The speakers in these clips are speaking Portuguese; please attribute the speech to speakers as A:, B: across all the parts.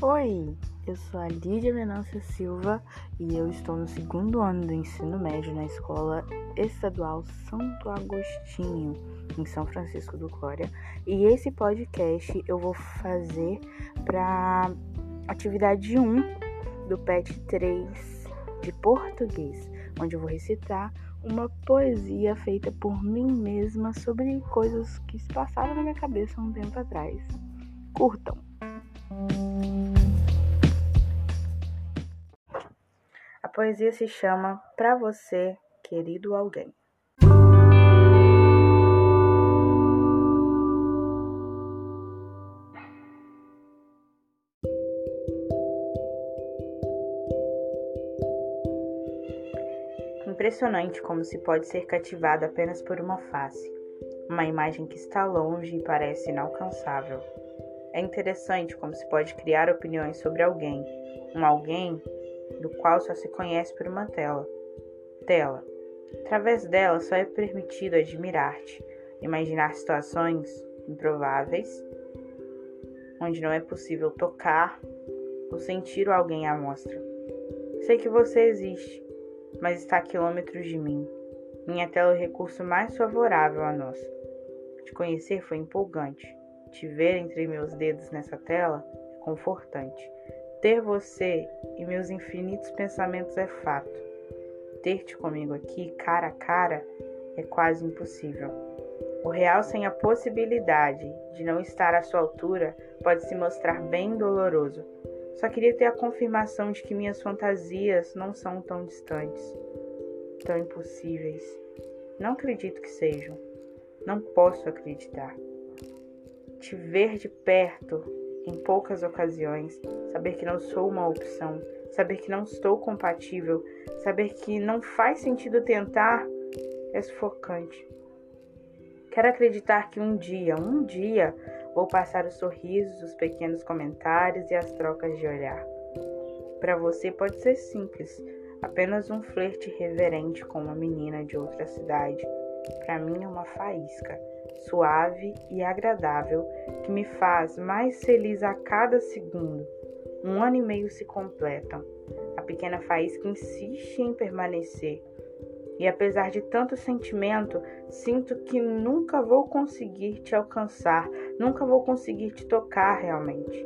A: Oi, eu sou a Lídia Venância Silva e eu estou no segundo ano do ensino médio na Escola Estadual Santo Agostinho, em São Francisco do Glória. E esse podcast eu vou fazer para atividade 1 do PET 3 de português, onde eu vou recitar uma poesia feita por mim mesma sobre coisas que se passaram na minha cabeça um tempo atrás. Curtam! Poesia se chama Pra Você, Querido Alguém. Impressionante como se pode ser cativado apenas por uma face, uma imagem que está longe e parece inalcançável. É interessante como se pode criar opiniões sobre alguém, um alguém do qual só se conhece por uma tela. Tela. Através dela só é permitido admirar-te, imaginar situações improváveis, onde não é possível tocar ou sentir alguém à mostra. Sei que você existe, mas está a quilômetros de mim. Minha tela é o recurso mais favorável a nós. Te conhecer foi empolgante. Te ver entre meus dedos nessa tela é confortante. Ter você e meus infinitos pensamentos é fato. Ter-te comigo aqui, cara a cara, é quase impossível. O real sem a possibilidade de não estar à sua altura pode se mostrar bem doloroso. Só queria ter a confirmação de que minhas fantasias não são tão distantes, tão impossíveis. Não acredito que sejam. Não posso acreditar. Te ver de perto em poucas ocasiões, saber que não sou uma opção, saber que não estou compatível, saber que não faz sentido tentar é sufocante. Quero acreditar que um dia, um dia, vou passar os sorrisos, os pequenos comentários e as trocas de olhar. Para você pode ser simples, apenas um flerte reverente com uma menina de outra cidade. Para mim é uma faísca suave e agradável que me faz mais feliz a cada segundo. Um ano e meio se completam. A pequena faísca insiste em permanecer. E apesar de tanto sentimento, sinto que nunca vou conseguir te alcançar, nunca vou conseguir te tocar realmente.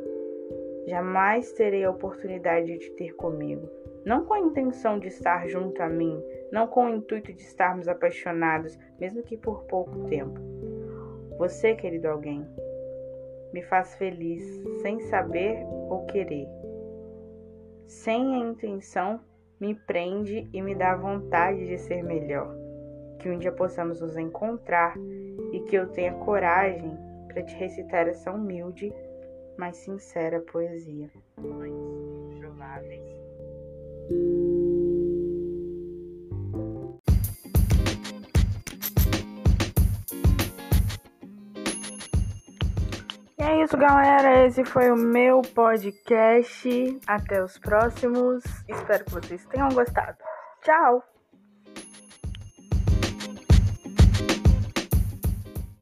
A: Jamais terei a oportunidade de te ter comigo, não com a intenção de estar junto a mim, não com o intuito de estarmos apaixonados, mesmo que por pouco tempo. Você, querido alguém, me faz feliz sem saber ou querer. Sem a intenção, me prende e me dá vontade de ser melhor. Que um dia possamos nos encontrar e que eu tenha coragem para te recitar essa humilde, mas sincera poesia. Prováveis. é isso, galera. Esse foi o meu podcast. Até os próximos. Espero que vocês tenham gostado. Tchau!